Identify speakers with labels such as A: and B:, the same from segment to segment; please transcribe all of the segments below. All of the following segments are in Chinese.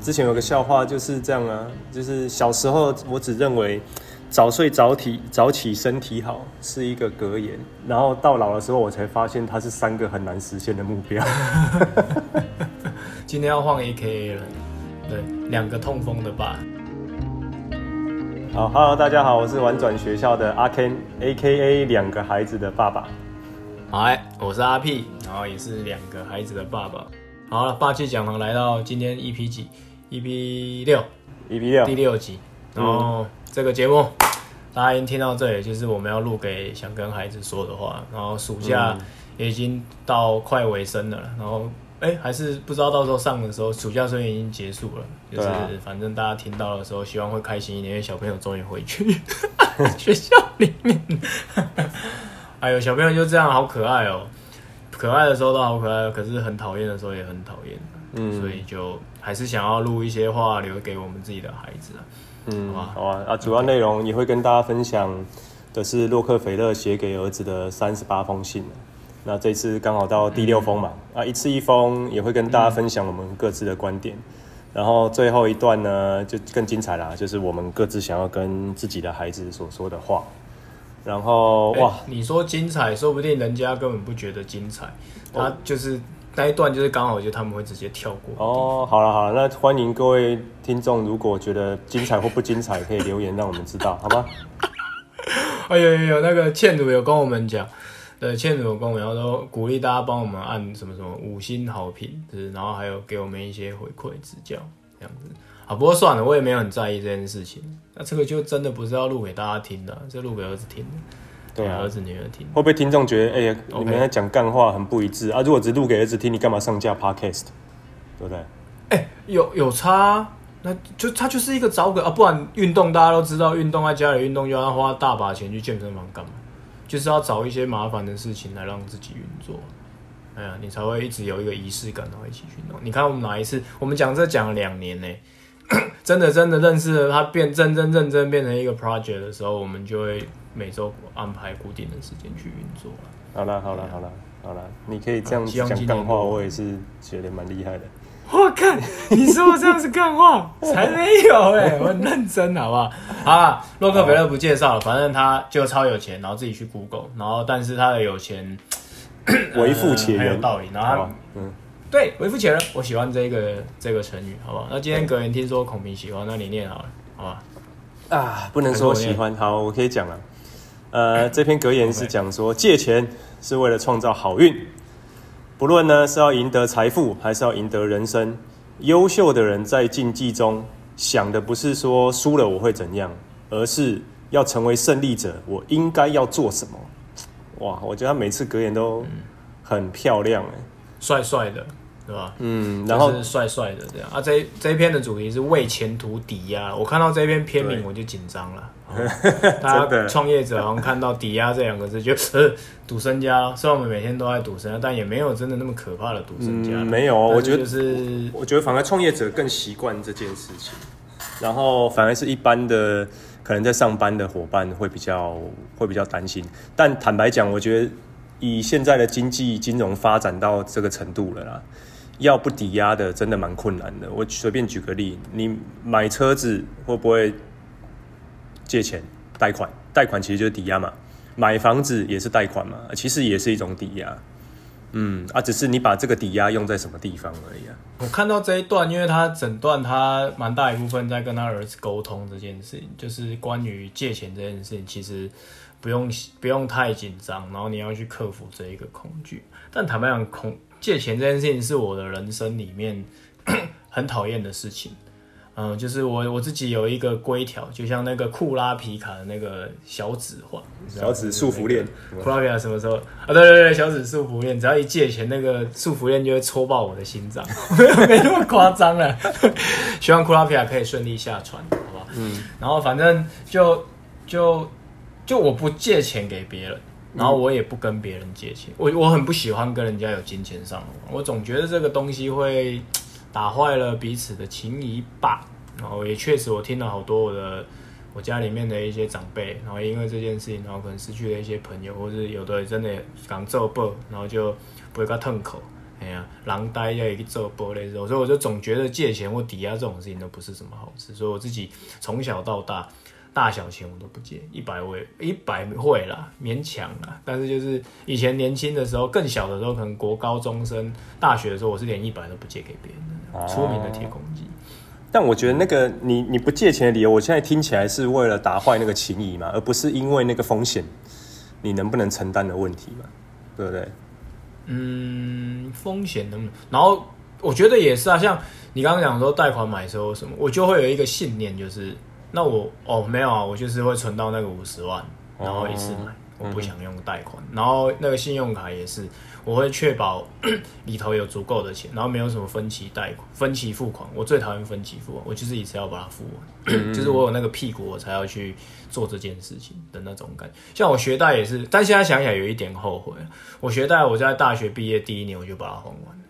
A: 之前有个笑话就是这样啊，就是小时候我只认为早睡早起早起身体好是一个格言，然后到老的时候我才发现它是三个很难实现的目标。
B: 今天要换 AKA 了，对，两个痛风的爸。
A: 好，Hello，大家好，我是玩转学校的阿 Ken，AKA 两个孩子的爸爸。
B: 嗨，我是阿 P，然后也是两个孩子的爸爸。好了，霸气讲堂来到今天 EP 几？EP 六
A: ，EP 六，
B: 第六集。然后这个节目，嗯、大家已经听到这里，就是我们要录给想跟孩子说的话。然后暑假也已经到快尾声了，然后。哎、欸，还是不知道到时候上的时候，暑假虽然已经结束了，就是反正大家听到的时候，希望会开心一点，因为小朋友终于回去 学校里面。哎呦，小朋友就这样，好可爱哦、喔！可爱的时候都好可爱，可是很讨厌的时候也很讨厌。嗯，所以就还是想要录一些话留给我们自己的孩子啊。嗯，好
A: 啊。啊，主要内容也会跟大家分享的是洛克菲勒写给儿子的三十八封信。那这次刚好到第六封嘛，嗯、啊，一次一封也会跟大家分享我们各自的观点，嗯、然后最后一段呢就更精彩啦，就是我们各自想要跟自己的孩子所说的话。然后哇、欸，
B: 你说精彩，说不定人家根本不觉得精彩，他就是那一段就是刚好就他们会直接跳过。
A: 哦，好了好了，那欢迎各位听众，如果觉得精彩或不精彩，可以留言让我们知道，好吗？
B: 哎呦呦呦，那个倩茹有跟我们讲。对，倩茹有跟我们，然后都鼓励大家帮我们按什么什么五星好评，就是，然后还有给我们一些回馈指教，这样子。啊，不过算了，我也没有很在意这件事情。那这个就真的不是要录给大家听的，这录给儿子听的。对啊，儿子女儿听。会
A: 不会听众觉得，哎呀，你们在讲干话很不一致啊？如果只录给儿子听，你干嘛上架 Podcast？对不对？
B: 哎，有有差，那就他就是一个找个啊，不然运动大家都知道，运动在家里运动就要花大把钱去健身房干嘛？就是要找一些麻烦的事情来让自己运作，哎呀，你才会一直有一个仪式感，然后一起运动。你看我们哪一次，我们讲这讲了两年呢，真的真的认识了他，变真真正正变成一个 project 的时候，我们就会每周安排固定的时间去运作。
A: 好了好了好了好了，你可以这样讲干话，我也是觉得蛮厉害的。
B: 我看你说我这样是干话，才没有哎、欸，我很认真，好不好？好了，洛克菲勒不介绍了，反正他就超有钱，然后自己去 Google，然后但是他的有钱
A: 为富且仁，
B: 很有道理。然后，嗯，对，为富且仁，我喜欢这个这个成语，好不好？那今天格言听说孔明喜欢，那你念好了，好吧？
A: 啊，不能说喜欢，好，我可以讲了。呃，这篇格言是讲说借钱是为了创造好运。不论呢是要赢得财富，还是要赢得人生，优秀的人在竞技中想的不是说输了我会怎样，而是要成为胜利者，我应该要做什么？哇，我觉得他每次格言都很漂亮，哎，
B: 帅帅的。对吧？
A: 嗯，然后
B: 是帅帅的这样啊。这一这一篇的主题是为前途抵押。我看到这一篇篇名我就紧张了。大家创业者好像看到抵押这两个字，就 呃赌身家。虽然我们每天都在赌身家，但也没有真的那么可怕的赌身家。
A: 嗯、没有，我觉得
B: 是
A: 我觉得反而创业者更习惯这件事情。然后反而是一般的可能在上班的伙伴会比较会比较担心。但坦白讲，我觉得以现在的经济金融发展到这个程度了啦。要不抵押的真的蛮困难的。我随便举个例，你买车子会不会借钱贷款？贷款其实就是抵押嘛。买房子也是贷款嘛，其实也是一种抵押。嗯啊，只是你把这个抵押用在什么地方而已啊。
B: 我看到这一段，因为他整段他蛮大一部分在跟他儿子沟通这件事情，就是关于借钱这件事情，其实不用不用太紧张，然后你要去克服这一个恐惧。但坦白讲，恐借钱这件事情是我的人生里面 很讨厌的事情，嗯，就是我我自己有一个规条，就像那个库拉皮卡的那个小指环，
A: 小指束缚链，
B: 库拉皮卡什么时候啊？对对对，小指束缚链，只要一借钱，那个束缚链就会戳爆我的心脏，没那么夸张了。希望库拉皮卡可以顺利下船，好不好？嗯，然后反正就就就我不借钱给别人。然后我也不跟别人借钱，我我很不喜欢跟人家有金钱上的，我总觉得这个东西会打坏了彼此的情谊吧。然后也确实，我听了好多我的我家里面的一些长辈，然后因为这件事情，然后可能失去了一些朋友，或是有的真的刚做不，然后就不会跟他吞口，哎呀，狼呆要去做玻璃肉，所以我就总觉得借钱或抵押这种事情都不是什么好事，所以我自己从小到大。大小钱我都不借，一百我也一百会啦，勉强啦。但是就是以前年轻的时候，更小的时候，可能国高中生、大学的时候，我是连一百都不借给别人的。出名的铁公鸡。
A: 但我觉得那个你你不借钱的理由，我现在听起来是为了打坏那个情谊嘛，而不是因为那个风险你能不能承担的问题嘛，对不对？
B: 嗯，风险能不能？然后我觉得也是啊，像你刚刚讲说贷款买车什么，我就会有一个信念，就是。那我哦没有啊，我就是会存到那个五十万，然后一次买，哦、我不想用贷款。嗯、然后那个信用卡也是，我会确保 里头有足够的钱，然后没有什么分期贷款、分期付款。我最讨厌分期付款，我就是一次要把它付完，嗯、就是我有那个屁股，我才要去做这件事情的那种感觉。像我学贷也是，但现在想起来有一点后悔。我学贷，我在大学毕业第一年我就把它还完。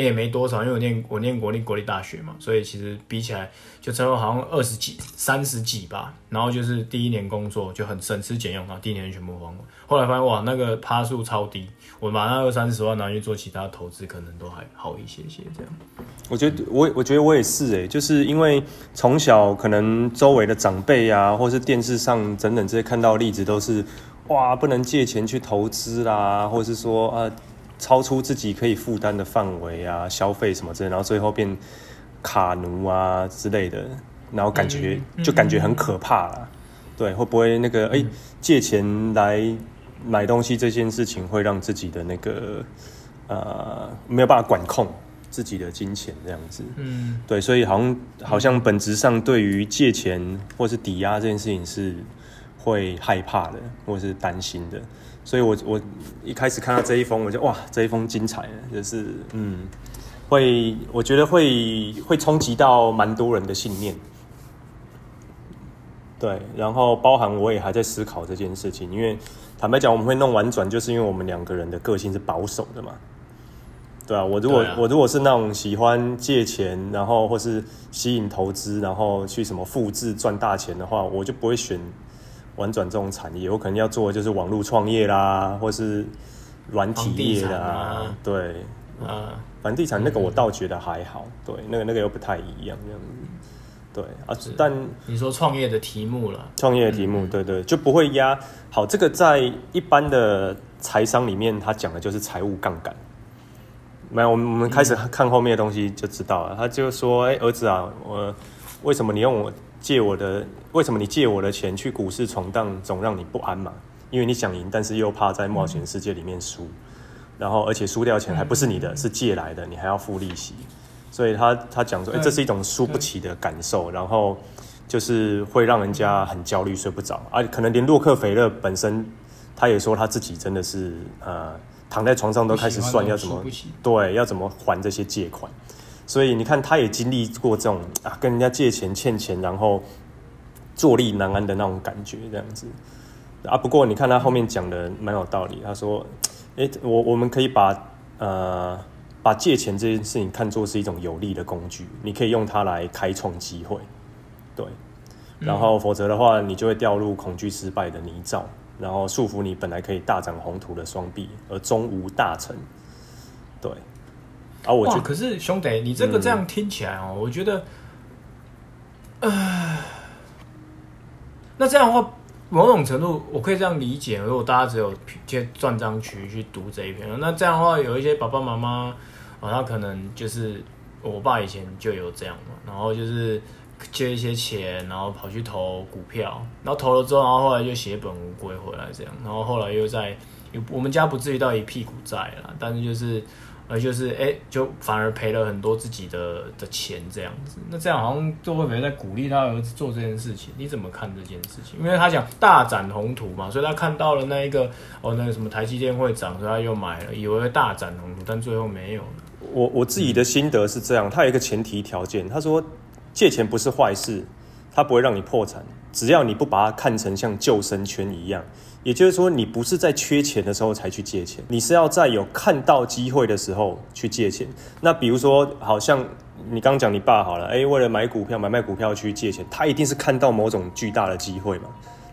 B: 也没多少，因为我念我念国立国立大学嘛，所以其实比起来就差不多好像二十几、三十几吧。然后就是第一年工作就很省吃俭用，然后第一年全部还完。后来发现哇，那个趴数超低，我把那二三十万拿去做其他投资，可能都还好一些些这样。
A: 我觉得我我觉得我也是诶，就是因为从小可能周围的长辈啊，或是电视上等等这些看到的例子都是哇，不能借钱去投资啦，或者是说啊。超出自己可以负担的范围啊，消费什么之类，然后最后变卡奴啊之类的，然后感觉、嗯、就感觉很可怕啦。嗯、对，会不会那个哎、欸、借钱来买东西这件事情会让自己的那个呃没有办法管控自己的金钱这样子？嗯，对，所以好像好像本质上对于借钱或是抵押这件事情是会害怕的，或是担心的。所以我，我我一开始看到这一封，我就哇，这一封精彩，就是嗯，会我觉得会会冲击到蛮多人的信念，对，然后包含我也还在思考这件事情，因为坦白讲，我们会弄婉转，就是因为我们两个人的个性是保守的嘛，对啊，我如果、啊、我如果是那种喜欢借钱，然后或是吸引投资，然后去什么复制赚大钱的话，我就不会选。玩转这种产业，我可能要做的就是网络创业啦，或是软体业啦，啊。对，啊，房地产那个我倒觉得还好，嗯、对，那个那个又不太一样这样子，对。啊，但
B: 你说创业的题目了，
A: 创业的题目，嗯、对，对。对，就不会压好，这个在一般的财商里面，他讲的就是财务杠杆。没有，我们我们开始看后面的东西就知道了，他就说，哎、欸，儿子啊，我为什么你用我？借我的，为什么你借我的钱去股市闯荡，总让你不安嘛？因为你想赢，但是又怕在冒险世界里面输，然后而且输掉钱还不是你的，是借来的，你还要付利息，所以他他讲说，哎、欸，这是一种输不起的感受，然后就是会让人家很焦虑，睡不着啊。可能连洛克菲勒本身，他也说他自己真的是呃，躺在床上都开始算要怎么对，要怎么还这些借款。所以你看，他也经历过这种啊，跟人家借钱欠钱，然后坐立难安的那种感觉，这样子啊。不过你看他后面讲的蛮有道理，他说：“哎、欸，我我们可以把呃把借钱这件事情看作是一种有利的工具，你可以用它来开创机会，对。然后否则的话，你就会掉入恐惧失败的泥沼，然后束缚你本来可以大展宏图的双臂，而终无大成，对。”啊，我觉得
B: 可是兄弟，你这个这样听起来哦，嗯、我觉得，呃，那这样的话，某种程度我可以这样理解。如果大家只有去断章取义去读这一篇，那这样的话，有一些爸爸妈妈啊，他可能就是我爸以前就有这样嘛，然后就是借一些钱，然后跑去投股票，然后投了之后，然后后来就血本无归回来这样，然后后来又在，我们家不至于到一屁股债了，但是就是。而就是哎、就反而赔了很多自己的的钱这样子。那这样好像就会没在鼓励他儿子做这件事情。你怎么看这件事情？因为他讲大展宏图嘛，所以他看到了那一个哦，那个什么台积电会涨，所以他又买了，以为会大展宏图，但最后没有。
A: 我我自己的心得是这样，他有一个前提条件，他说借钱不是坏事，他不会让你破产，只要你不把它看成像救生圈一样。也就是说，你不是在缺钱的时候才去借钱，你是要在有看到机会的时候去借钱。那比如说，好像你刚讲你爸好了，哎，为了买股票、买卖股票去借钱，他一定是看到某种巨大的机会嘛，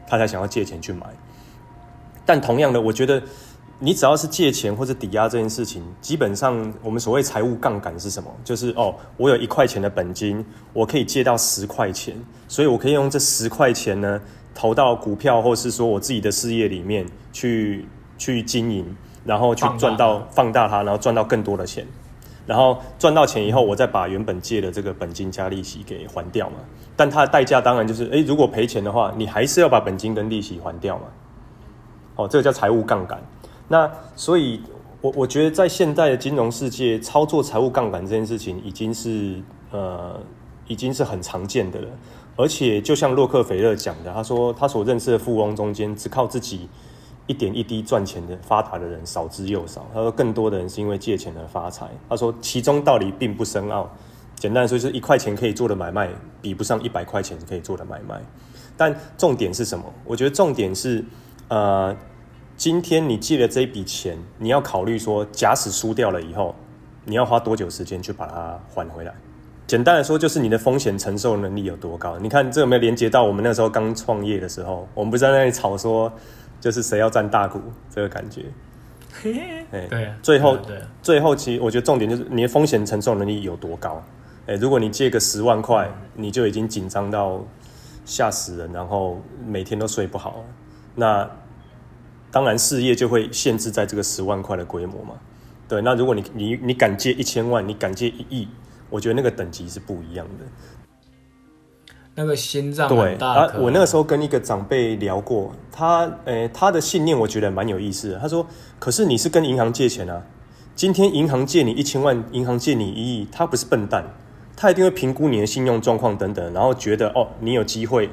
A: 他才想要借钱去买。但同样的，我觉得你只要是借钱或者抵押这件事情，基本上我们所谓财务杠杆是什么？就是哦，我有一块钱的本金，我可以借到十块钱，所以我可以用这十块钱呢投到股票，或是说我自己的事业里面去去经营，然后去赚到放大它，然后赚到更多的钱，然后赚到钱以后，我再把原本借的这个本金加利息给还掉嘛。但它的代价当然就是，诶，如果赔钱的话，你还是要把本金跟利息还掉嘛。哦，这个叫财务杠杆。那所以，我我觉得在现代的金融世界，操作财务杠杆这件事情已经是呃，已经是很常见的了。而且，就像洛克菲勒讲的，他说他所认识的富翁中间，只靠自己一点一滴赚钱的发达的人少之又少。他说，更多的人是因为借钱而发财。他说，其中道理并不深奥，简单说，就是一块钱可以做的买卖，比不上一百块钱可以做的买卖。但重点是什么？我觉得重点是呃。今天你借了这一笔钱，你要考虑说，假使输掉了以后，你要花多久时间去把它还回来？简单来说，就是你的风险承受能力有多高。你看这有没有连接到我们那时候刚创业的时候，我们不是在那里吵说，就是谁要占大股这个感觉？哎，对啊，最后对，最后其实我觉得重点就是你的风险承受能力有多高。哎，如果你借个十万块，你就已经紧张到吓死人，然后每天都睡不好，那。当然，事业就会限制在这个十万块的规模嘛。对，那如果你你你敢借一千万，你敢借一亿，我觉得那个等级是不一样的。
B: 那个心脏很大。
A: 对啊，我那个时候跟一个长辈聊过，他诶、欸，他的信念我觉得蛮有意思的。他说：“可是你是跟银行借钱啊，今天银行借你一千万，银行借你一亿，他不是笨蛋，他一定会评估你的信用状况等等，然后觉得哦，你有机会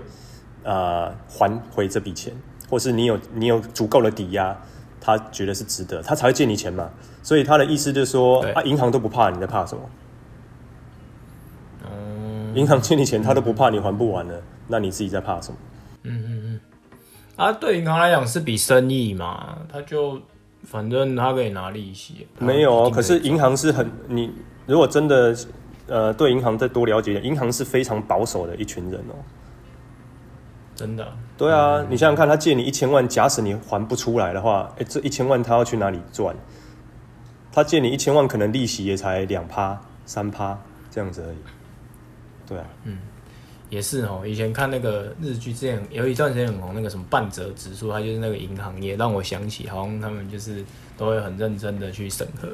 A: 啊、呃、还回这笔钱。”或是你有你有足够的抵押，他觉得是值得，他才会借你钱嘛。所以他的意思就是说，啊，银行都不怕，你在怕什么？嗯，银行借你钱，他都不怕你还不完了，嗯，那你自己在怕什么？
B: 嗯嗯嗯。啊，对银行来讲是笔生意嘛，他就反正他可以拿利息。
A: 没有哦，可是银行是很你如果真的呃对银行再多了解，银行是非常保守的一群人哦。
B: 真的，
A: 对啊，嗯、你想想看，他借你一千万，假使你还不出来的话，哎、欸，这一千万他要去哪里赚？他借你一千万，可能利息也才两趴、三趴这样子而已。对啊，
B: 嗯，也是哦。以前看那个日剧，之前有一段时间很红，那个什么半泽直树，他就是那个银行业，让我想起好像他们就是都会很认真的去审核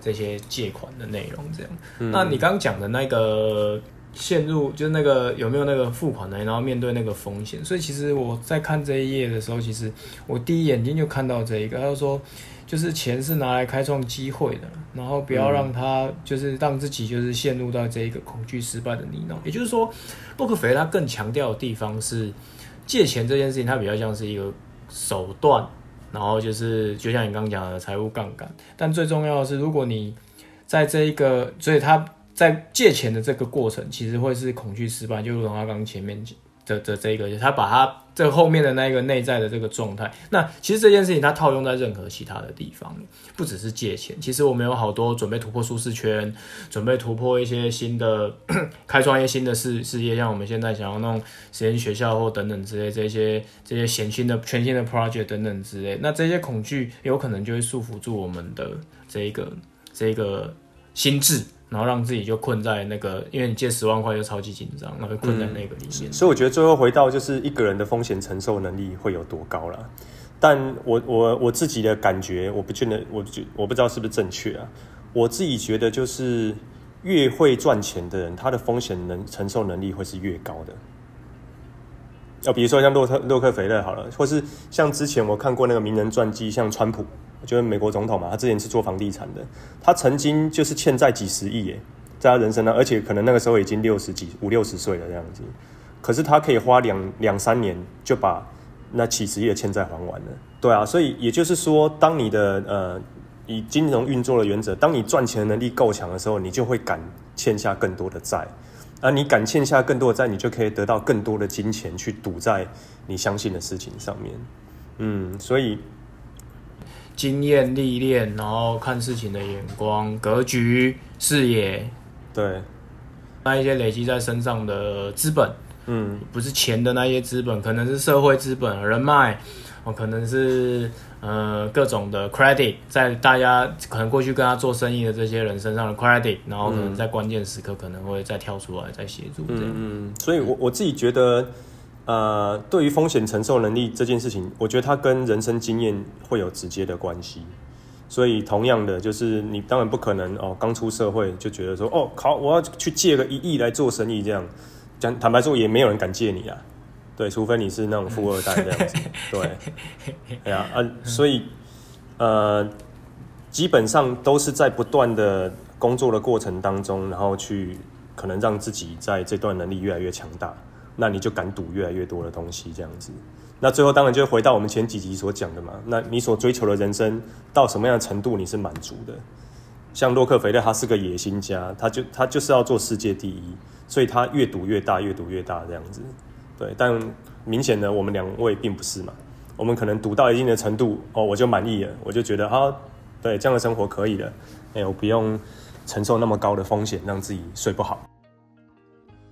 B: 这些借款的内容，这样。嗯、那你刚刚讲的那个。陷入就是那个有没有那个付款呢？然后面对那个风险，所以其实我在看这一页的时候，其实我第一眼睛就看到这一个，他就说就是钱是拿来开创机会的，然后不要让他就是让自己就是陷入到这一个恐惧失败的泥淖。也就是说，洛克菲勒他更强调的地方是借钱这件事情，它比较像是一个手段，然后就是就像你刚刚讲的财务杠杆，但最重要的是，如果你在这一个，所以他。在借钱的这个过程，其实会是恐惧失败，就如同他刚刚前面的的这个，他把他这后面的那个内在的这个状态，那其实这件事情他套用在任何其他的地方，不只是借钱。其实我们有好多准备突破舒适圈，准备突破一些新的开创一些新的事事业，像我们现在想要弄实验学校或等等之类这些这些全新的全新的 project 等等之类，那这些恐惧有可能就会束缚住我们的这一个这一个心智。然后让自己就困在那个，因为你借十万块就超级紧张，然后困在那个里面。
A: 所以我觉得最后回到就是一个人的风险承受能力会有多高了。但我我我自己的感觉，我不觉得，我觉我不知道是不是正确啊。我自己觉得就是越会赚钱的人，他的风险能承受能力会是越高的。要比如说像洛特洛克菲勒好了，或是像之前我看过那个名人传记，像川普。就是美国总统嘛，他之前是做房地产的，他曾经就是欠债几十亿耶，在他人生呢，而且可能那个时候已经六十几五六十岁了这样子，可是他可以花两两三年就把那几十亿的欠债还完了。对啊，所以也就是说，当你的呃以金融运作的原则，当你赚钱能力够强的时候，你就会敢欠下更多的债，而你敢欠下更多的债，你就可以得到更多的金钱去赌在你相信的事情上面。嗯，所以。
B: 经验历练，然后看事情的眼光、格局、视野，
A: 对，
B: 那一些累积在身上的资本，嗯，不是钱的那些资本，可能是社会资本、人脉，哦，可能是呃各种的 credit 在大家可能过去跟他做生意的这些人身上的 credit，然后可能在关键时刻可能会再跳出来再协助这样。
A: 嗯，所以我我自己觉得，呃，对于风险承受能力这件事情，我觉得它跟人生经验会有直接的关系。所以同样的，就是你当然不可能哦，刚出社会就觉得说哦，靠，我要去借个一亿来做生意这样。讲坦白说，也没有人敢借你啊。对，除非你是那种富二代这样子。对，哎呀啊，所以呃，基本上都是在不断的工作的过程当中，然后去可能让自己在这段能力越来越强大，那你就敢赌越来越多的东西这样子。那最后当然就回到我们前几集所讲的嘛，那你所追求的人生到什么样的程度你是满足的？像洛克菲勒他是个野心家，他就他就是要做世界第一，所以他越赌越大，越赌越大这样子。对，但明显的我们两位并不是嘛，我们可能赌到一定的程度哦，我就满意了，我就觉得啊，对，这样的生活可以了，哎、我不用承受那么高的风险，让自己睡不好。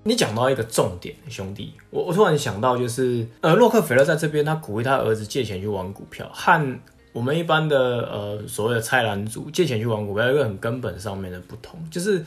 B: 你讲到一个重点，兄弟，我我突然想到，就是呃，洛克菲勒在这边，他鼓励他儿子借钱去玩股票，和我们一般的呃所谓的菜篮族借钱去玩股票，一个很根本上面的不同，就是。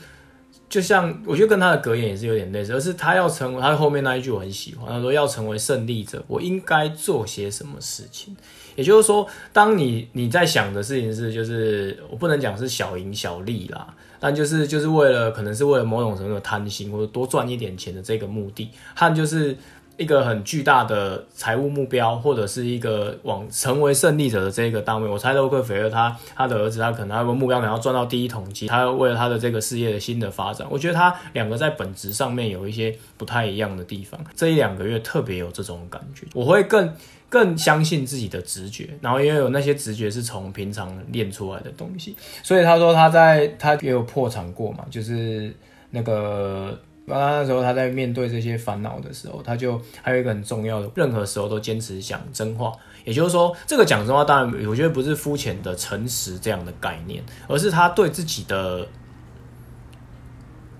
B: 就像我觉得跟他的格言也是有点类似，而是他要成为他后面那一句我很喜欢，他说要成为胜利者，我应该做些什么事情？也就是说，当你你在想的事情是，就是我不能讲是小赢小利啦，但就是就是为了可能是为了某种程度的贪心或者多赚一点钱的这个目的，和就是。一个很巨大的财务目标，或者是一个往成为胜利者的这个单位。我猜洛克菲勒他他的儿子，他可能他有个目标，可能要赚到第一桶金，他为了他的这个事业的新的发展。我觉得他两个在本质上面有一些不太一样的地方。这一两个月特别有这种感觉，我会更更相信自己的直觉，然后因为有那些直觉是从平常练出来的东西。所以他说他在他也有破产过嘛，就是那个。那那时候他在面对这些烦恼的时候，他就还有一个很重要的，任何时候都坚持讲真话。也就是说，这个讲真话，当然我觉得不是肤浅的诚实这样的概念，而是他对自己的，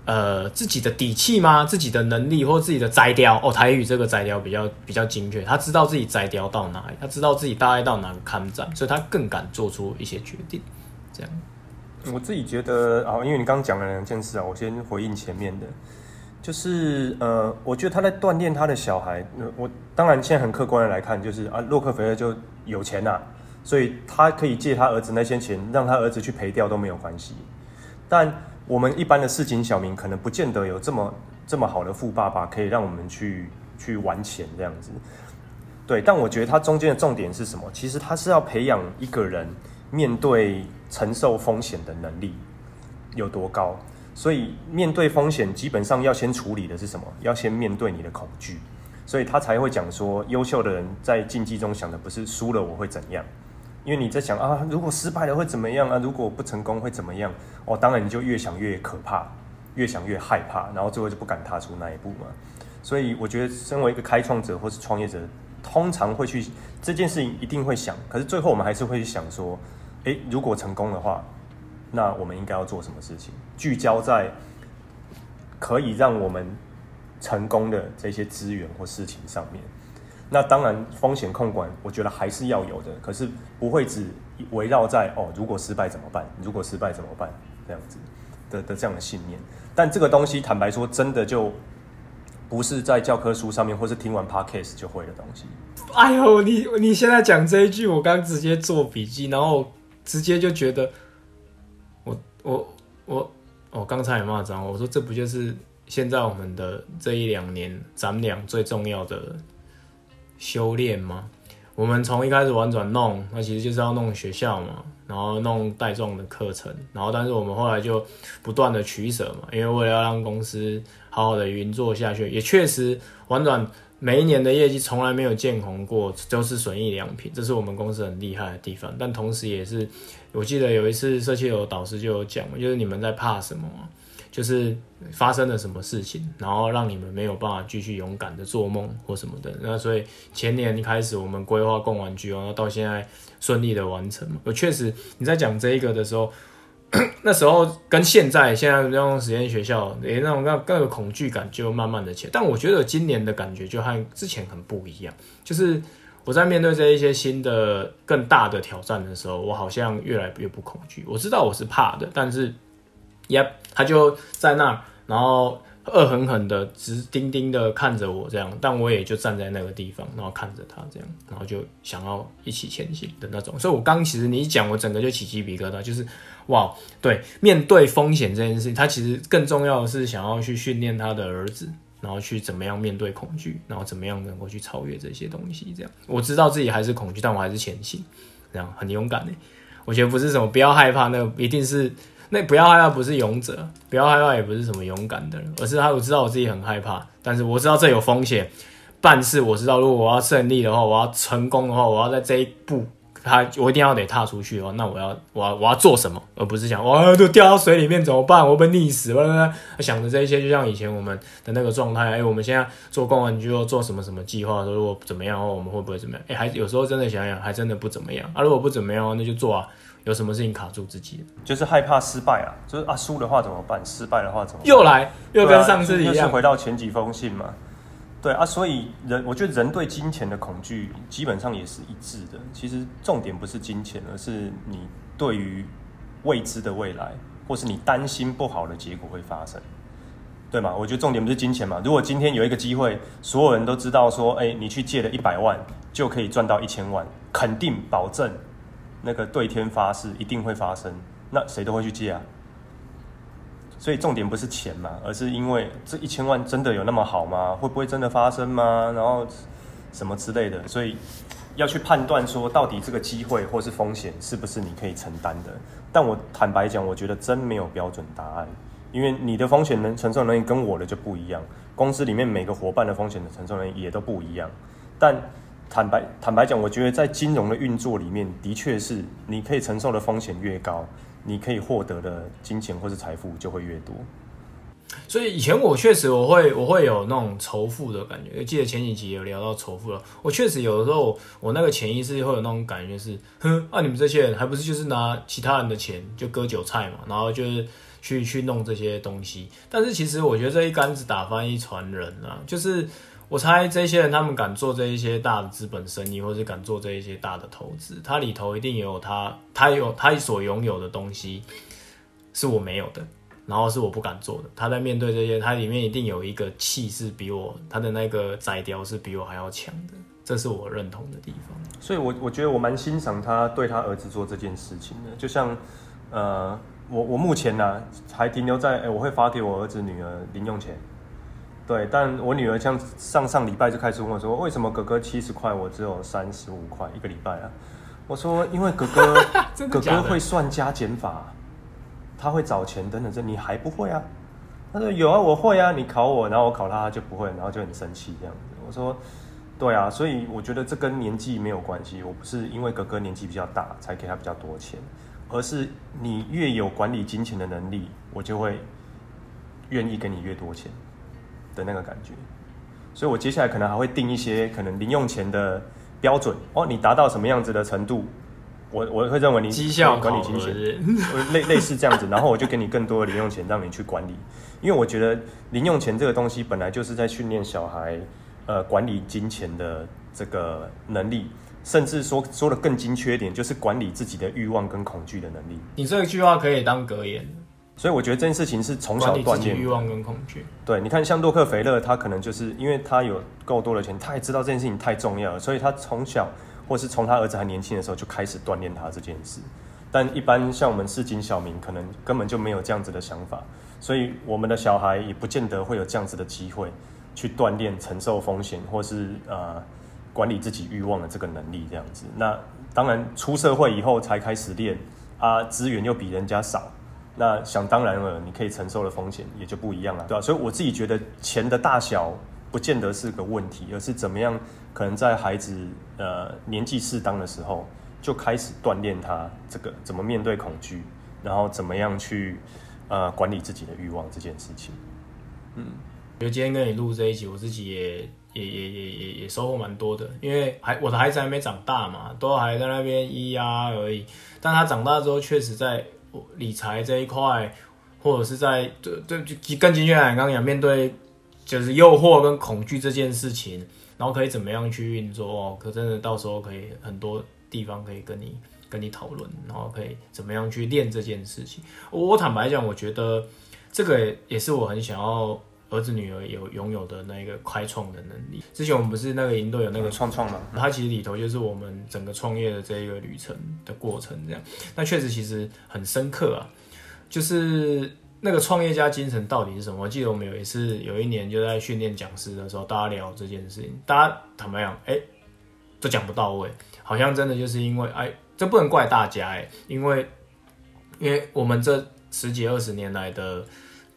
B: 呃，自己的底气吗？自己的能力或自己的摘雕？哦，台语这个摘雕比较比较精确。他知道自己摘雕到哪里，他知道自己大概到哪个坎站，所以他更敢做出一些决定。这样，
A: 我自己觉得啊，因为你刚讲了两件事啊，我先回应前面的。就是呃，我觉得他在锻炼他的小孩。我当然现在很客观的来看，就是啊，洛克菲勒就有钱呐、所以他可以借他儿子那些钱，让他儿子去赔掉都没有关系。但我们一般的市井小民可能不见得有这么这么好的富爸爸，可以让我们去去玩钱这样子。对，但我觉得他中间的重点是什么？其实他是要培养一个人面对承受风险的能力有多高。所以面对风险，基本上要先处理的是什么？要先面对你的恐惧，所以他才会讲说，优秀的人在竞技中想的不是输了我会怎样，因为你在想啊，如果失败了会怎么样啊？如果不成功会怎么样？哦，当然你就越想越可怕，越想越害怕，然后最后就不敢踏出那一步嘛。所以我觉得，身为一个开创者或是创业者，通常会去这件事情一定会想，可是最后我们还是会去想说，诶，如果成功的话。那我们应该要做什么事情？聚焦在可以让我们成功的这些资源或事情上面。那当然，风险控管我觉得还是要有的，可是不会只围绕在哦，如果失败怎么办？如果失败怎么办？这样子的的这样的信念。但这个东西，坦白说，真的就不是在教科书上面，或是听完 podcast 就会的东西。
B: 哎呦，你你现在讲这一句，我刚直接做笔记，然后直接就觉得。我我我刚才也骂脏，我说这不就是现在我们的这一两年咱俩最重要的修炼吗？我们从一开始玩转弄，那其实就是要弄学校嘛，然后弄带状的课程，然后但是我们后来就不断的取舍嘛，因为为了要让公司好好的运作下去，也确实玩转。每一年的业绩从来没有见红过，都是损益良平，这是我们公司很厉害的地方。但同时，也是我记得有一次社企流导师就有讲，就是你们在怕什么？就是发生了什么事情，然后让你们没有办法继续勇敢的做梦或什么的。那所以前年开始我们规划共玩具，然后到现在顺利的完成嘛。我确实你在讲这一个的时候。那时候跟现在现在那种实验学校，诶、欸，那种那那个恐惧感就慢慢的起来。但我觉得今年的感觉就和之前很不一样，就是我在面对这一些新的、更大的挑战的时候，我好像越来越不恐惧。我知道我是怕的，但是，耶，他就在那儿，然后恶狠狠的、直盯盯的看着我这样，但我也就站在那个地方，然后看着他这样，然后就想要一起前行的那种。所以，我刚其实你一讲，我整个就起鸡皮疙瘩，就是哇，对，面对风险这件事情，他其实更重要的是想要去训练他的儿子。然后去怎么样面对恐惧，然后怎么样能够去超越这些东西，这样我知道自己还是恐惧，但我还是前行，这样很勇敢的。我觉得不是什么不要害怕，那一定是那不要害怕不是勇者，不要害怕也不是什么勇敢的人，而是他我知道我自己很害怕，但是我知道这有风险，但是我知道如果我要胜利的话，我要成功的话，我要在这一步。他我一定要得踏出去哦，那我要我要我要做什么，而不是想哇就掉到水里面怎么办？我被溺死了。想着这一些，就像以前我们的那个状态。哎、欸，我们现在做工啊，你就要做什么什么计划？说如果怎么样的话，我们会不会怎么样？哎、欸，还有时候真的想想，还真的不怎么样啊。如果不怎么样，那就做啊。有什么事情卡住自己？
A: 就是害怕失败啊。就是啊，输的话怎么办？失败的话怎么办？
B: 又来又跟上次一
A: 样，回到前几封信嘛。对啊，所以人，我觉得人对金钱的恐惧基本上也是一致的。其实重点不是金钱，而是你对于未知的未来，或是你担心不好的结果会发生，对吗？我觉得重点不是金钱嘛。如果今天有一个机会，所有人都知道说，哎，你去借了一百万就可以赚到一千万，肯定保证那个对天发誓一定会发生，那谁都会去借啊。所以重点不是钱嘛，而是因为这一千万真的有那么好吗？会不会真的发生吗？然后什么之类的，所以要去判断说到底这个机会或是风险是不是你可以承担的。但我坦白讲，我觉得真没有标准答案，因为你的风险能承受能力跟我的就不一样，公司里面每个伙伴的风险的承受能力也都不一样。但坦白坦白讲，我觉得在金融的运作里面，的确是你可以承受的风险越高。你可以获得的金钱或是财富就会越多，
B: 所以以前我确实我会我会有那种仇富的感觉。记得前几集有聊到仇富了，我确实有的时候我那个潜意识会有那种感觉是，哼，啊你们这些人还不是就是拿其他人的钱就割韭菜嘛，然后就是去去弄这些东西。但是其实我觉得这一竿子打翻一船人啊，就是。我猜这些人，他们敢做这一些大的资本生意，或是敢做这一些大的投资，他里头一定也有他，他有他所拥有的东西，是我没有的，然后是我不敢做的。他在面对这些，他里面一定有一个气是比我，他的那个宰雕是比我还要强的，这是我认同的地方。
A: 所以我，我我觉得我蛮欣赏他对他儿子做这件事情的。就像，呃，我我目前呢、啊、还停留在，哎、我会发给我儿子女儿零用钱。对，但我女儿像上上礼拜就开始问我说，为什么哥哥七十块，我只有三十五块一个礼拜啊？我说，因为哥哥 哥哥会算加减法，他会找钱等等，这你还不会啊？他说有啊，我会啊，你考我，然后我考他，他就不会，然后就很生气这样子。我说，对啊，所以我觉得这跟年纪没有关系，我不是因为哥哥年纪比较大才给他比较多钱，而是你越有管理金钱的能力，我就会愿意给你越多钱。的那个感觉，所以我接下来可能还会定一些可能零用钱的标准哦。你达到什么样子的程度，我我会认为你
B: 绩效
A: 管理金钱，类类似这样子，然后我就给你更多的零用钱让你去管理。因为我觉得零用钱这个东西本来就是在训练小孩呃管理金钱的这个能力，甚至说说的更精确一点，就是管理自己的欲望跟恐惧的能力。
B: 你这句话可以当格言。
A: 所以我觉得这件事情是从小锻炼
B: 欲望跟恐惧。
A: 对，你看像洛克菲勒，他可能就是因为他有够多的钱，他也知道这件事情太重要了，所以他从小或是从他儿子还年轻的时候就开始锻炼他这件事。但一般像我们市井小民，可能根本就没有这样子的想法，所以我们的小孩也不见得会有这样子的机会去锻炼承受风险或是呃管理自己欲望的这个能力这样子。那当然出社会以后才开始练啊，资源又比人家少。那想当然了，你可以承受的风险也就不一样了，对吧？所以我自己觉得钱的大小不见得是个问题，而是怎么样可能在孩子呃年纪适当的时候就开始锻炼他这个怎么面对恐惧，然后怎么样去呃管理自己的欲望这件事情。嗯，
B: 我觉得今天跟你录这一集，我自己也也也也也也收获蛮多的，因为还我的孩子还没长大嘛，都还在那边咿呀而已，但他长大之后确实在。理财这一块，或者是在对对，就更精确来讲，刚刚讲面对就是诱惑跟恐惧这件事情，然后可以怎么样去运作哦？可真的到时候可以很多地方可以跟你跟你讨论，然后可以怎么样去练这件事情。我坦白讲，我觉得这个也是我很想要。儿子女儿有拥有的那个开创的能力。之前我们不是那个营队有那个
A: 创创嘛？
B: 它其实里头就是我们整个创业的这一个旅程的过程，这样。那确实其实很深刻啊，就是那个创业家精神到底是什么？我记得我们有一次有一年就在训练讲师的时候，大家聊这件事情，大家坦白讲，哎、欸，都讲不到位，好像真的就是因为，哎、欸，这不能怪大家、欸，哎，因为因为我们这十几二十年来的。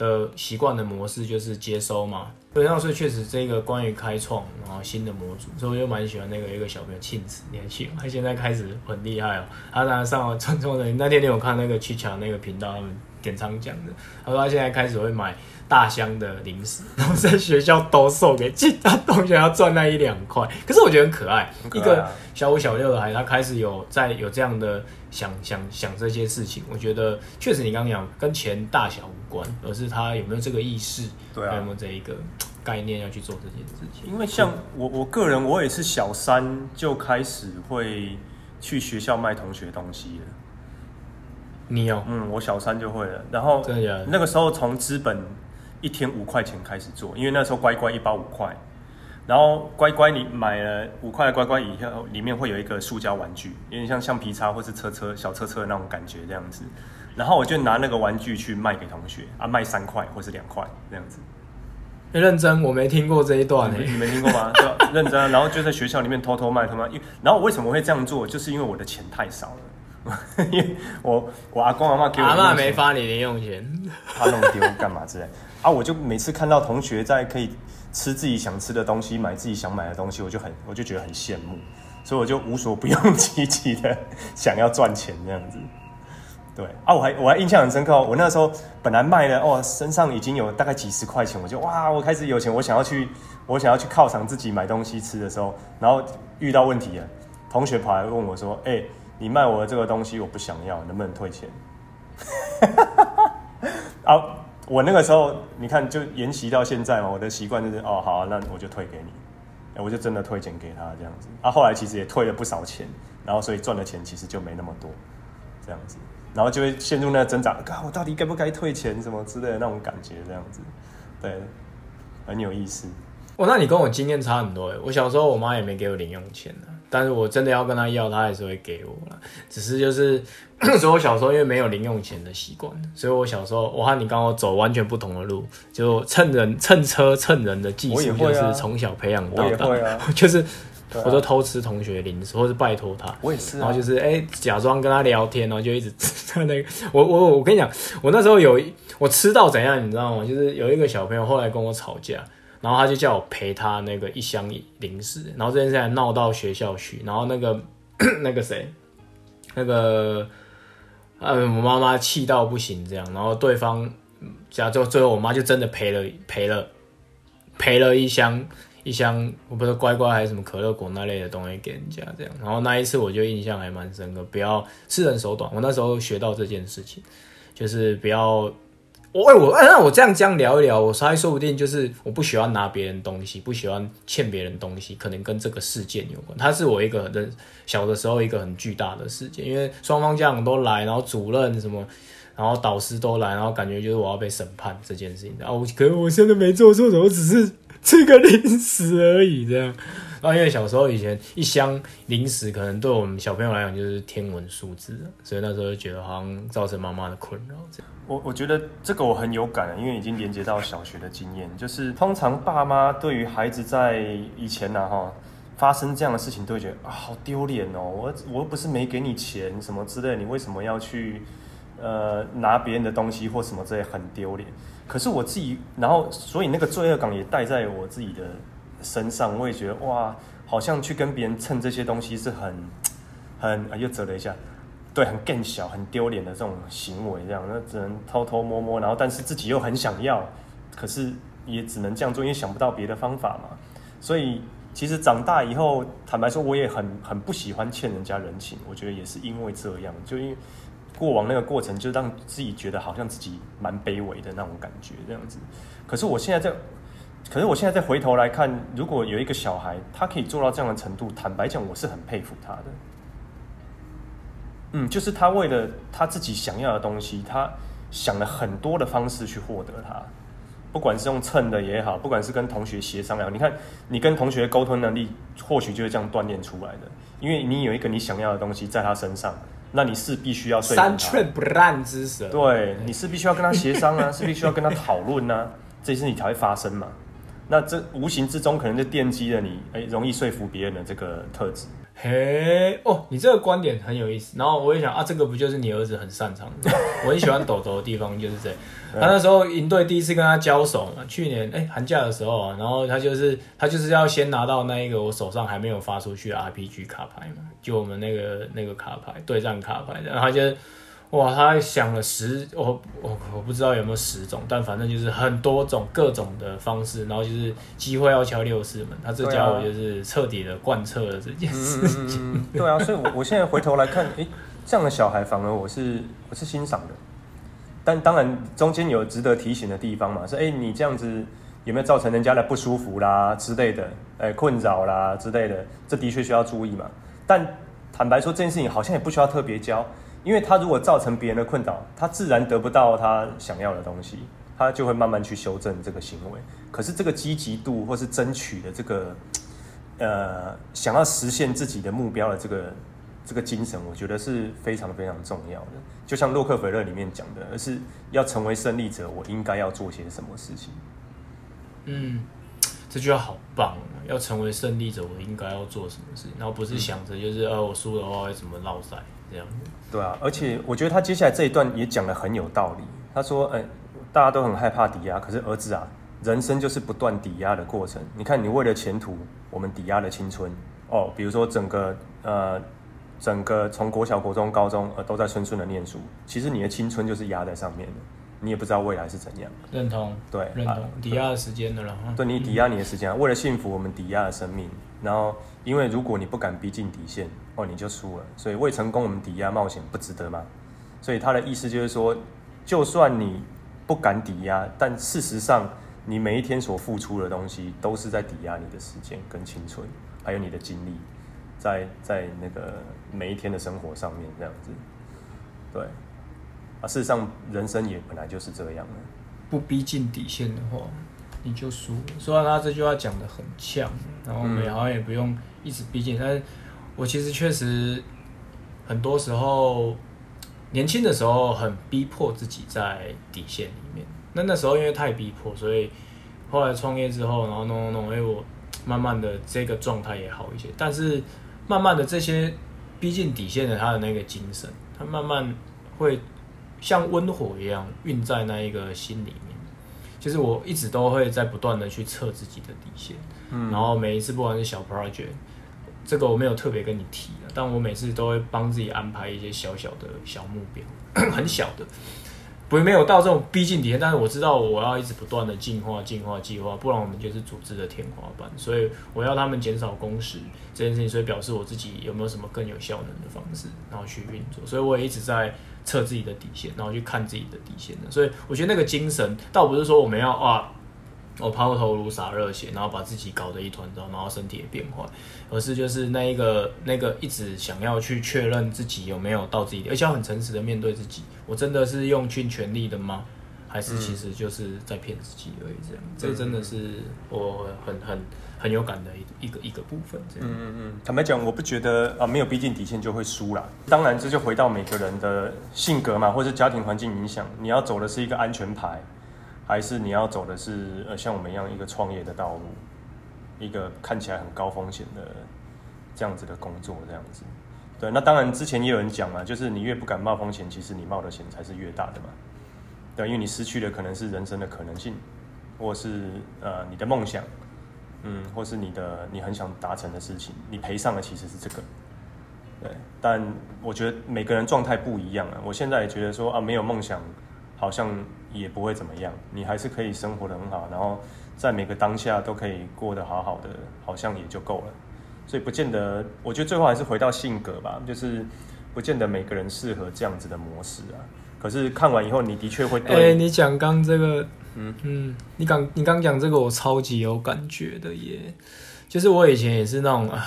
B: 的习惯的模式就是接收嘛，对，那所以确实这个关于开创然后新的模组，所以我就蛮喜欢那个一个小朋友庆子年轻，他现在开始很厉害哦、他当然上了创创的那天你有看那个七强那个频道他们点唱讲的，他说他现在开始会买大箱的零食，然后在学校兜售给其他同学要赚那一两块，可是我觉得很可爱，可爱啊、一个小五小六的孩子他开始有在有这样的。想想想这些事情，我觉得确实你刚刚讲跟钱大小无关，而是他有没有这个意识，对啊，有没有这一个概念要去做这件事情。
A: 因为像我我个人，我也是小三就开始会去学校卖同学东西了。
B: 你有？
A: 嗯，我小三就会了。然后那个时候从资本一天五块钱开始做，因为那时候乖乖一包五块。然后乖乖，你买了五块的乖乖以后，里面会有一个塑胶玩具，有点像橡皮擦或是车车小车车的那种感觉这样子。然后我就拿那个玩具去卖给同学啊，卖三块或是两块这样子。
B: 你认真，我没听过这一段，
A: 你没听过吗？就认真啊。然后就在学校里面偷偷卖，偷偷卖。因然后我为什么会这样做？就是因为我的钱太少了，因为我我阿公阿妈给我阿
B: 妈没发你零用钱，
A: 怕弄丢干嘛之类啊？我就每次看到同学在可以。吃自己想吃的东西，买自己想买的东西，我就很，我就觉得很羡慕，所以我就无所不用 其极的想要赚钱这样子。对啊，我还我还印象很深刻，我那时候本来卖了哦，身上已经有大概几十块钱，我就哇，我开始有钱，我想要去，我想要去犒赏自己买东西吃的时候，然后遇到问题了，同学跑来问我说：“哎、你卖我的这个东西我不想要，能不能退钱？” 啊。我那个时候，你看就沿袭到现在嘛，我的习惯就是哦，好，那我就退给你，我就真的退钱给他这样子。啊，后来其实也退了不少钱，然后所以赚的钱其实就没那么多，这样子，然后就会陷入那个挣扎，啊，我到底该不该退钱什么之类的那种感觉，这样子，对，很有意思。
B: 哇，那你跟我经验差很多诶，我小时候我妈也没给我零用钱。但是我真的要跟他要，他还是会给我啦。只是就是，所以我小时候因为没有零用钱的习惯，所以我小时候我和你刚好走完全不同的路，就蹭人、蹭车、蹭人的技术，就是从小培养到大。啊、就是，我就偷吃同学零食，或是拜托他。
A: 我也是、啊。
B: 然后就是，哎、欸，假装跟他聊天，然后就一直 吃那个。我我我跟你讲，我那时候有我吃到怎样，你知道吗？就是有一个小朋友后来跟我吵架。然后他就叫我赔他那个一箱零食，然后这件事还闹到学校去，然后那个 那个谁，那个呃我妈妈气到不行这样，然后对方家就最后我妈就真的赔了赔了赔了一箱一箱我不知道乖乖还是什么可乐果那类的东西给人家这样，然后那一次我就印象还蛮深刻，不要吃人手短，我那时候学到这件事情，就是不要。我我那我这样这样聊一聊，我猜说不定就是我不喜欢拿别人东西，不喜欢欠别人东西，可能跟这个事件有关。它是我一个很小的时候一个很巨大的事件，因为双方家长都来，然后主任什么，然后导师都来，然后感觉就是我要被审判这件事情。然后我可能我现在没做错什么，我只是吃个零食而已，这样。然后因为小时候以前一箱零食，可能对我们小朋友来讲就是天文数字，所以那时候就觉得好像造成妈妈的困扰。这样，
A: 我我觉得这个我很有感，因为已经连接到小学的经验，就是通常爸妈对于孩子在以前呢、哈发生这样的事情，都会觉得啊好丢脸哦，我我又不是没给你钱什么之类，你为什么要去呃拿别人的东西或什么之类，很丢脸。可是我自己，然后所以那个罪恶感也带在我自己的。身上我也觉得哇，好像去跟别人蹭这些东西是很很啊，又折了一下，对，很更小、很丢脸的这种行为，这样那只能偷偷摸摸，然后但是自己又很想要，可是也只能这样做，因为想不到别的方法嘛。所以其实长大以后，坦白说，我也很很不喜欢欠人家人情。我觉得也是因为这样，就因为过往那个过程，就让自己觉得好像自己蛮卑微的那种感觉，这样子。可是我现在在。可是我现在再回头来看，如果有一个小孩，他可以做到这样的程度，坦白讲，我是很佩服他的。嗯，就是他为了他自己想要的东西，他想了很多的方式去获得它，不管是用蹭的也好，不管是跟同学协商也好，你看你跟同学沟通能力，或许就是这样锻炼出来的，因为你有一个你想要的东西在他身上，那你是必须要说。
B: 三寸不烂之舌。
A: 对，你是必须要跟他协商啊，是必须要跟他讨论啊，这些你才会发生嘛。那这无形之中可能就奠基了你哎，容易说服别人的这个特质。
B: 嘿哦，你这个观点很有意思。然后我也想啊，这个不就是你儿子很擅长的？我很喜欢抖抖的地方就是这样。他那时候营队第一次跟他交手嘛，去年哎寒假的时候啊，然后他就是他就是要先拿到那一个我手上还没有发出去的 RPG 卡牌嘛，就我们那个那个卡牌对战卡牌，然后他就。哇，他想了十，我我我不知道有没有十种，但反正就是很多种各种的方式，然后就是机会要敲六四门，他这家伙就是彻底的贯彻了这件事情。
A: 嗯、对啊，所以我我现在回头来看，诶、欸，这样的小孩反而我是我是欣赏的，但当然中间有值得提醒的地方嘛，是诶、欸，你这样子有没有造成人家的不舒服啦之类的，诶、欸，困扰啦之类的，这的确需要注意嘛。但坦白说，这件事情好像也不需要特别教。因为他如果造成别人的困扰，他自然得不到他想要的东西，他就会慢慢去修正这个行为。可是这个积极度或是争取的这个，呃，想要实现自己的目标的这个这个精神，我觉得是非常非常重要的。就像洛克菲勒里面讲的，而是要成为胜利者，我应该要做些什么事情。
B: 嗯，这句话好棒啊！要成为胜利者，我应该要做什么事情？然后不是想着就是，呃、嗯啊，我输的话会怎么落赛。这样
A: 对啊，而且我觉得他接下来这一段也讲得很有道理。他说：“哎、大家都很害怕抵押，可是儿子啊，人生就是不断抵押的过程。你看，你为了前途，我们抵押了青春哦。比如说整个呃，整个从国小、国中、高中呃，都在顺顺的念书。其实你的青春就是压在上面的，你也不知道未来是怎样。
B: 认同，
A: 对，
B: 认同，啊、抵押的时间的了。
A: 对，你抵押你的时间，为了幸福，我们抵押了生命。然后，因为如果你不敢逼近底线。”哦，你就输了，所以未成功，我们抵押冒险不值得吗？所以他的意思就是说，就算你不敢抵押，但事实上，你每一天所付出的东西，都是在抵押你的时间跟青春，还有你的精力，在在那个每一天的生活上面这样子。对，啊，事实上，人生也本来就是这样的。
B: 不逼近底线的话，你就输了。虽然他这句话讲得很呛，然后我们好像也不用一直逼近，但是。我其实确实很多时候年轻的时候很逼迫自己在底线里面。那那时候因为太逼迫，所以后来创业之后，然后弄弄弄，哎，我慢慢的这个状态也好一些。但是慢慢的这些逼近底线的他的那个精神，他慢慢会像温火一样运在那一个心里面。就是我一直都会在不断的去测自己的底线，嗯，然后每一次不管是小 project。这个我没有特别跟你提，但我每次都会帮自己安排一些小小的小目标，很小的，不没有到这种逼近底线，但是我知道我要一直不断的进化、进化、计划，不然我们就是组织的天花板。所以我要他们减少工时这件事情，所以表示我自己有没有什么更有效能的方式，然后去运作。所以我也一直在测自己的底线，然后去看自己的底线的。所以我觉得那个精神，倒不是说我们要啊。我抛头颅洒热血，然后把自己搞得一团糟，然后身体也变坏，而是就是那一个那个一直想要去确认自己有没有到自己，而且要很诚实的面对自己，我真的是用尽全力的吗？还是其实就是在骗自己而已？这样，嗯、这真的是我很很很有感的一一个一个部分。这样，嗯嗯嗯。
A: 坦白讲，我不觉得啊，没有逼近底线就会输啦。当然，这就回到每个人的性格嘛，或者家庭环境影响，你要走的是一个安全牌。还是你要走的是呃像我们一样一个创业的道路，一个看起来很高风险的这样子的工作这样子，对，那当然之前也有人讲嘛，就是你越不敢冒风险，其实你冒的险才是越大的嘛，对，因为你失去的可能是人生的可能性，或是呃你的梦想，嗯，或是你的你很想达成的事情，你赔上的其实是这个，对，但我觉得每个人状态不一样啊，我现在也觉得说啊没有梦想。好像也不会怎么样，你还是可以生活得很好，然后在每个当下都可以过得好好的，好像也就够了。所以不见得，我觉得最后还是回到性格吧，就是不见得每个人适合这样子的模式啊。可是看完以后，你的确会对，
B: 哎、欸，你讲刚这个嗯嗯，你刚你刚讲这个，我超级有感觉的耶。就是我以前也是那种，唉，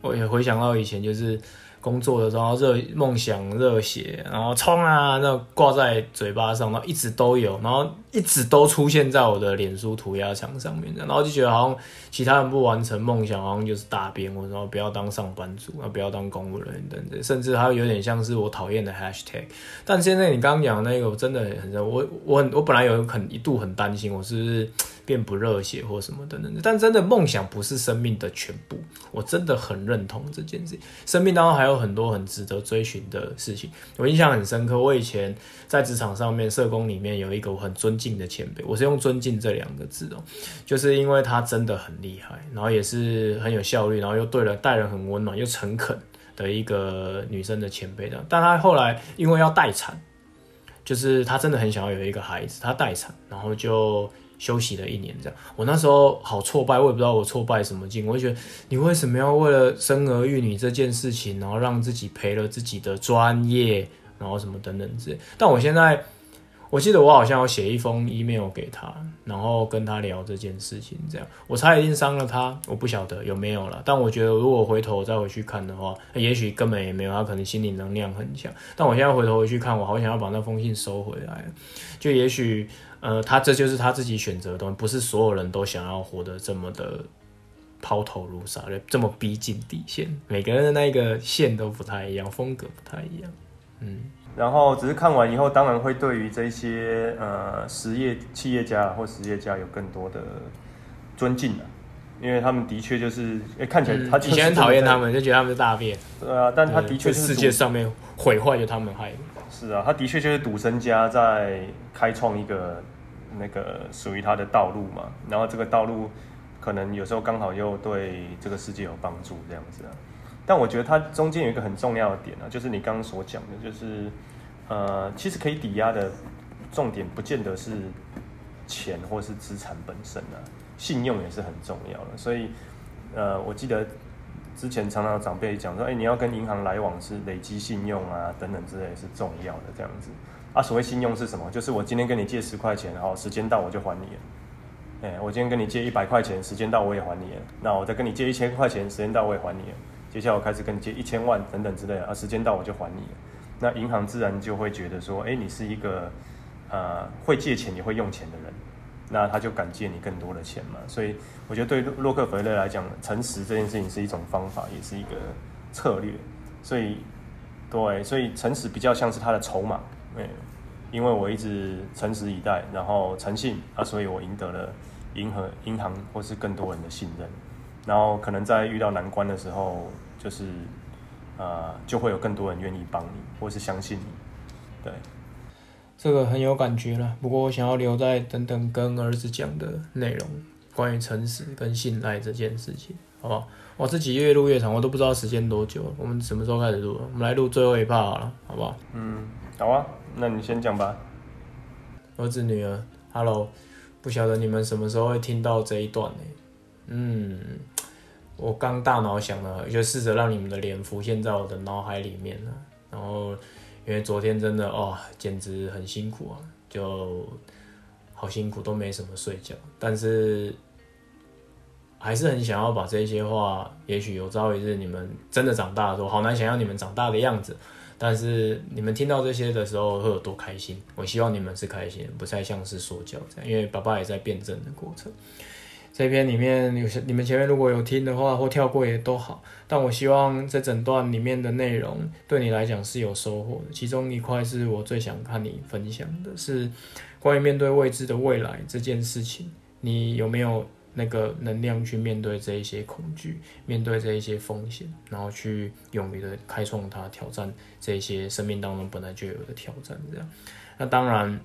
B: 我也回想到以前就是。工作的时候，热梦想、热血，然后冲啊，那挂在嘴巴上，然后一直都有，然后一直都出现在我的脸书涂鸦墙上面，然后就觉得好像其他人不完成梦想，好像就是大便，或者说不要当上班族，啊，不要当公务人员等等，甚至还有有点像是我讨厌的 hashtag。但现在你刚刚讲那个，我真的很我我很我本来有很一度很担心，我是不是变不热血或什么等等，但真的梦想不是生命的全部，我真的很认同这件事。生命当中还有很多很值得追寻的事情，我印象很深刻。我以前在职场上面，社工里面有一个我很尊敬的前辈，我是用“尊敬”这两个字哦，就是因为他真的很厉害，然后也是很有效率，然后又对了待人很温暖又诚恳的一个女生的前辈的。但他后来因为要待产，就是他真的很想要有一个孩子，他待产，然后就。休息了一年，这样，我那时候好挫败，我也不知道我挫败什么劲，我就觉得你为什么要为了生儿育女这件事情，然后让自己赔了自己的专业，然后什么等等之类。但我现在，我记得我好像要写一封 email 给他，然后跟他聊这件事情，这样，我差一点伤了他，我不晓得有没有了。但我觉得如果回头再回去看的话，也许根本也没有，他可能心理能量很强。但我现在回头回去看，我好想要把那封信收回来，就也许。呃，他这就是他自己选择的东西，不是所有人都想要活得这么的抛头颅洒，这么逼近底线。每个人的那个线都不太一样，风格不太一样。嗯，
A: 然后只是看完以后，当然会对于这些呃实业企业家或实业家有更多的尊敬了，因为他们的确就是，哎，看起来他以
B: 前很讨厌他们，就觉得他们是大便。
A: 对啊，但他的确是
B: 世界上面毁坏就他们害的。
A: 是啊，他的确就是赌神家在开创一个那个属于他的道路嘛，然后这个道路可能有时候刚好又对这个世界有帮助这样子啊。但我觉得它中间有一个很重要的点啊，就是你刚刚所讲的，就是呃，其实可以抵押的重点不见得是钱或是资产本身啊，信用也是很重要的。所以呃，我记得。之前常常长辈讲说，哎、你要跟银行来往是累积信用啊，等等之类是重要的这样子。啊，所谓信用是什么？就是我今天跟你借十块钱，然后时间到我就还你了。哎、我今天跟你借一百块钱，时间到我也还你了。那我再跟你借一千块钱，时间到我也还你了。接下来我开始跟你借一千万等等之类，啊，时间到我就还你了。那银行自然就会觉得说，哎、你是一个呃会借钱也会用钱的人。那他就敢借你更多的钱嘛，所以我觉得对洛克菲勒来讲，诚实这件事情是一种方法，也是一个策略。所以，对，所以诚实比较像是他的筹码。对，因为我一直诚实以待，然后诚信啊，所以我赢得了银河银行或是更多人的信任。然后可能在遇到难关的时候，就是呃，就会有更多人愿意帮你，或是相信你。对。
B: 这个很有感觉了，不过我想要留在等等跟儿子讲的内容，关于诚实跟信赖这件事情，好不好？我自己越录越长，我都不知道时间多久了。我们什么时候开始录？我们来录最后一 part 好了，好不好？
A: 嗯，好啊，那你先讲吧。
B: 儿子女儿，Hello，不晓得你们什么时候会听到这一段呢？嗯，我刚大脑想了，就试着让你们的脸浮现在我的脑海里面了，然后。因为昨天真的哦，简直很辛苦啊，就好辛苦，都没什么睡觉。但是还是很想要把这些话，也许有朝一日你们真的长大的时候，好难想象你们长大的样子。但是你们听到这些的时候会有多开心？我希望你们是开心，不再像是说教这样，因为爸爸也在辩证的过程。这篇里面有些你们前面如果有听的话，或跳过也都好。但我希望这整段里面的内容对你来讲是有收获的。其中一块是我最想看你分享的，是关于面对未知的未来这件事情，你有没有那个能量去面对这一些恐惧，面对这一些风险，然后去勇于的开创它，挑战这一些生命当中本来就有的挑战。这样，那当然，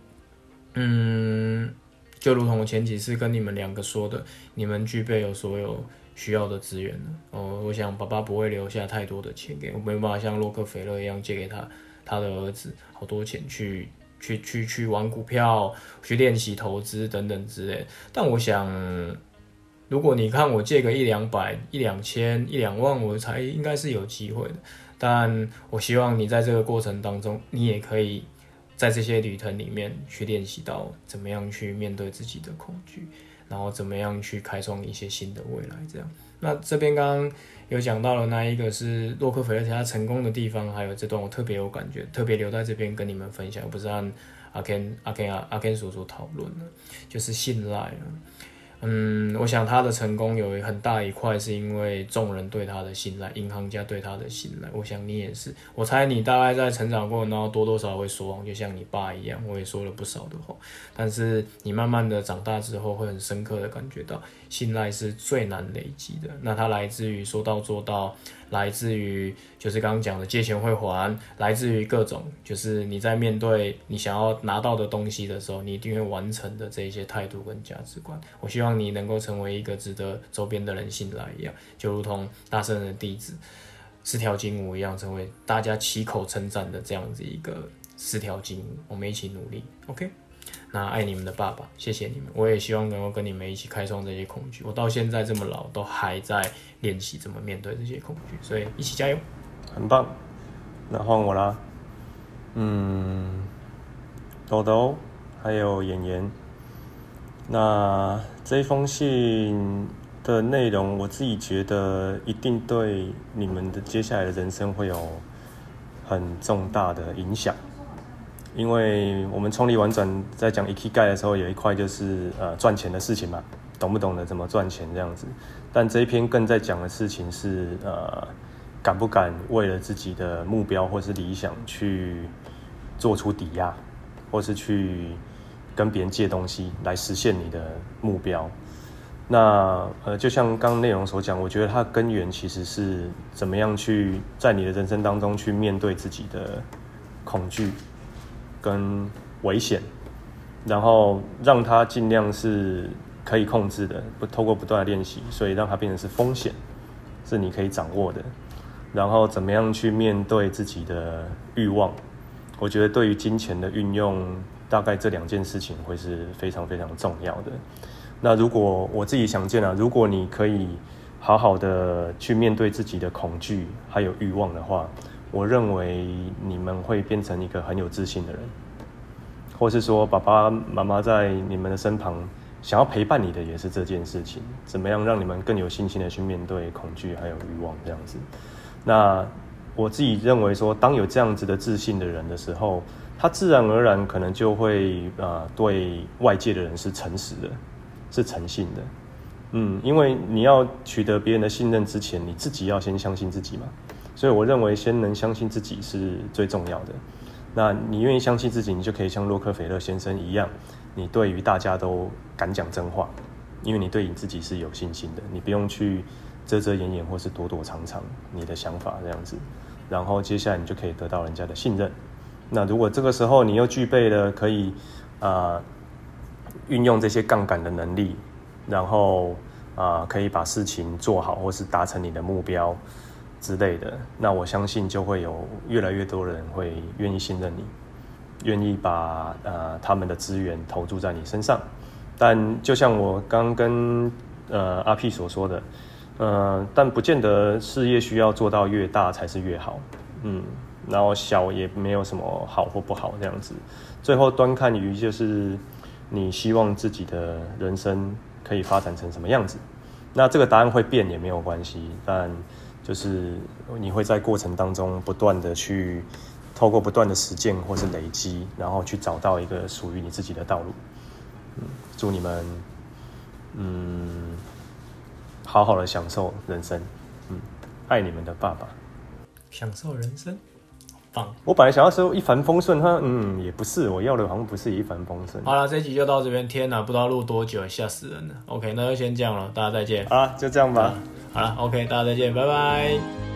B: 嗯。就如同我前几次跟你们两个说的，你们具备有所有需要的资源了。哦，我想爸爸不会留下太多的钱给我，没办法像洛克菲勒一样借给他他的儿子好多钱去去去去玩股票、去练习投资等等之类。但我想，如果你看我借个一两百、一两千、一两万，我才应该是有机会的。但我希望你在这个过程当中，你也可以。在这些旅程里面去练习到怎么样去面对自己的恐惧，然后怎么样去开创一些新的未来。这样，那这边刚刚有讲到了那一个是洛克菲勒他成功的地方，还有这段我特别有感觉，特别留在这边跟你们分享，不是按阿 Ken 阿 Ken 阿 Ken 所说讨论的，就是信赖。嗯，我想他的成功有很大一块是因为众人对他的信赖，银行家对他的信赖。我想你也是，我猜你大概在成长过程当中多多少少会说，就像你爸一样，我也说了不少的话。但是你慢慢的长大之后，会很深刻的感觉到，信赖是最难累积的。那它来自于说到做到。来自于就是刚刚讲的借钱会还，来自于各种就是你在面对你想要拿到的东西的时候，你一定会完成的这一些态度跟价值观。我希望让你能够成为一个值得周边的人信赖一样，就如同大圣的弟子四条金吾一样，成为大家齐口称赞的这样子一个四条金吾。我们一起努力，OK。那爱你们的爸爸，谢谢你们。我也希望能够跟你们一起开创这些恐惧。我到现在这么老，都还在练习怎么面对这些恐惧，所以一起加油，
A: 很棒。那换我啦，嗯，豆豆还有妍妍。那这一封信的内容，我自己觉得一定对你们的接下来的人生会有很重大的影响。因为我们创立玩转在讲 Ikigai 的时候，有一块就是呃赚钱的事情嘛，懂不懂得怎么赚钱这样子。但这一篇更在讲的事情是呃敢不敢为了自己的目标或是理想去做出抵押，或是去跟别人借东西来实现你的目标。那呃就像刚刚内容所讲，我觉得它根源其实是怎么样去在你的人生当中去面对自己的恐惧。跟危险，然后让它尽量是可以控制的，不透过不断的练习，所以让它变成是风险，是你可以掌握的。然后怎么样去面对自己的欲望？我觉得对于金钱的运用，大概这两件事情会是非常非常重要的。那如果我自己想见啊，如果你可以好好的去面对自己的恐惧还有欲望的话。我认为你们会变成一个很有自信的人，或是说爸爸妈妈在你们的身旁想要陪伴你的也是这件事情。怎么样让你们更有信心的去面对恐惧还有欲望这样子？那我自己认为说，当有这样子的自信的人的时候，他自然而然可能就会、呃、对外界的人是诚实的，是诚信的。嗯，因为你要取得别人的信任之前，你自己要先相信自己嘛。所以我认为，先能相信自己是最重要的。那你愿意相信自己，你就可以像洛克菲勒先生一样，你对于大家都敢讲真话，因为你对你自己是有信心的，你不用去遮遮掩掩或是躲躲藏藏你的想法这样子。然后接下来你就可以得到人家的信任。那如果这个时候你又具备了可以啊运用这些杠杆的能力，然后啊可以把事情做好，或是达成你的目标。之类的，那我相信就会有越来越多人会愿意信任你，愿意把呃他们的资源投注在你身上。但就像我刚跟呃阿 P 所说的，呃，但不见得事业需要做到越大才是越好，嗯，然后小也没有什么好或不好这样子。最后端看于就是你希望自己的人生可以发展成什么样子。那这个答案会变也没有关系，但。就是你会在过程当中不断的去透过不断的实践或是累积，然后去找到一个属于你自己的道路。嗯，祝你们嗯好好的享受人生。嗯，爱你们的爸爸。
B: 享受人生，棒！
A: 我本来想要说一帆风顺，他嗯也不是，我要的好像不是一帆风顺。
B: 好了，这集就到这边。天哪，不知道录多久，吓死人了。OK，那就先这样了，大家再见。
A: 好了，就这样吧。
B: 好了，OK，大家再见，拜拜。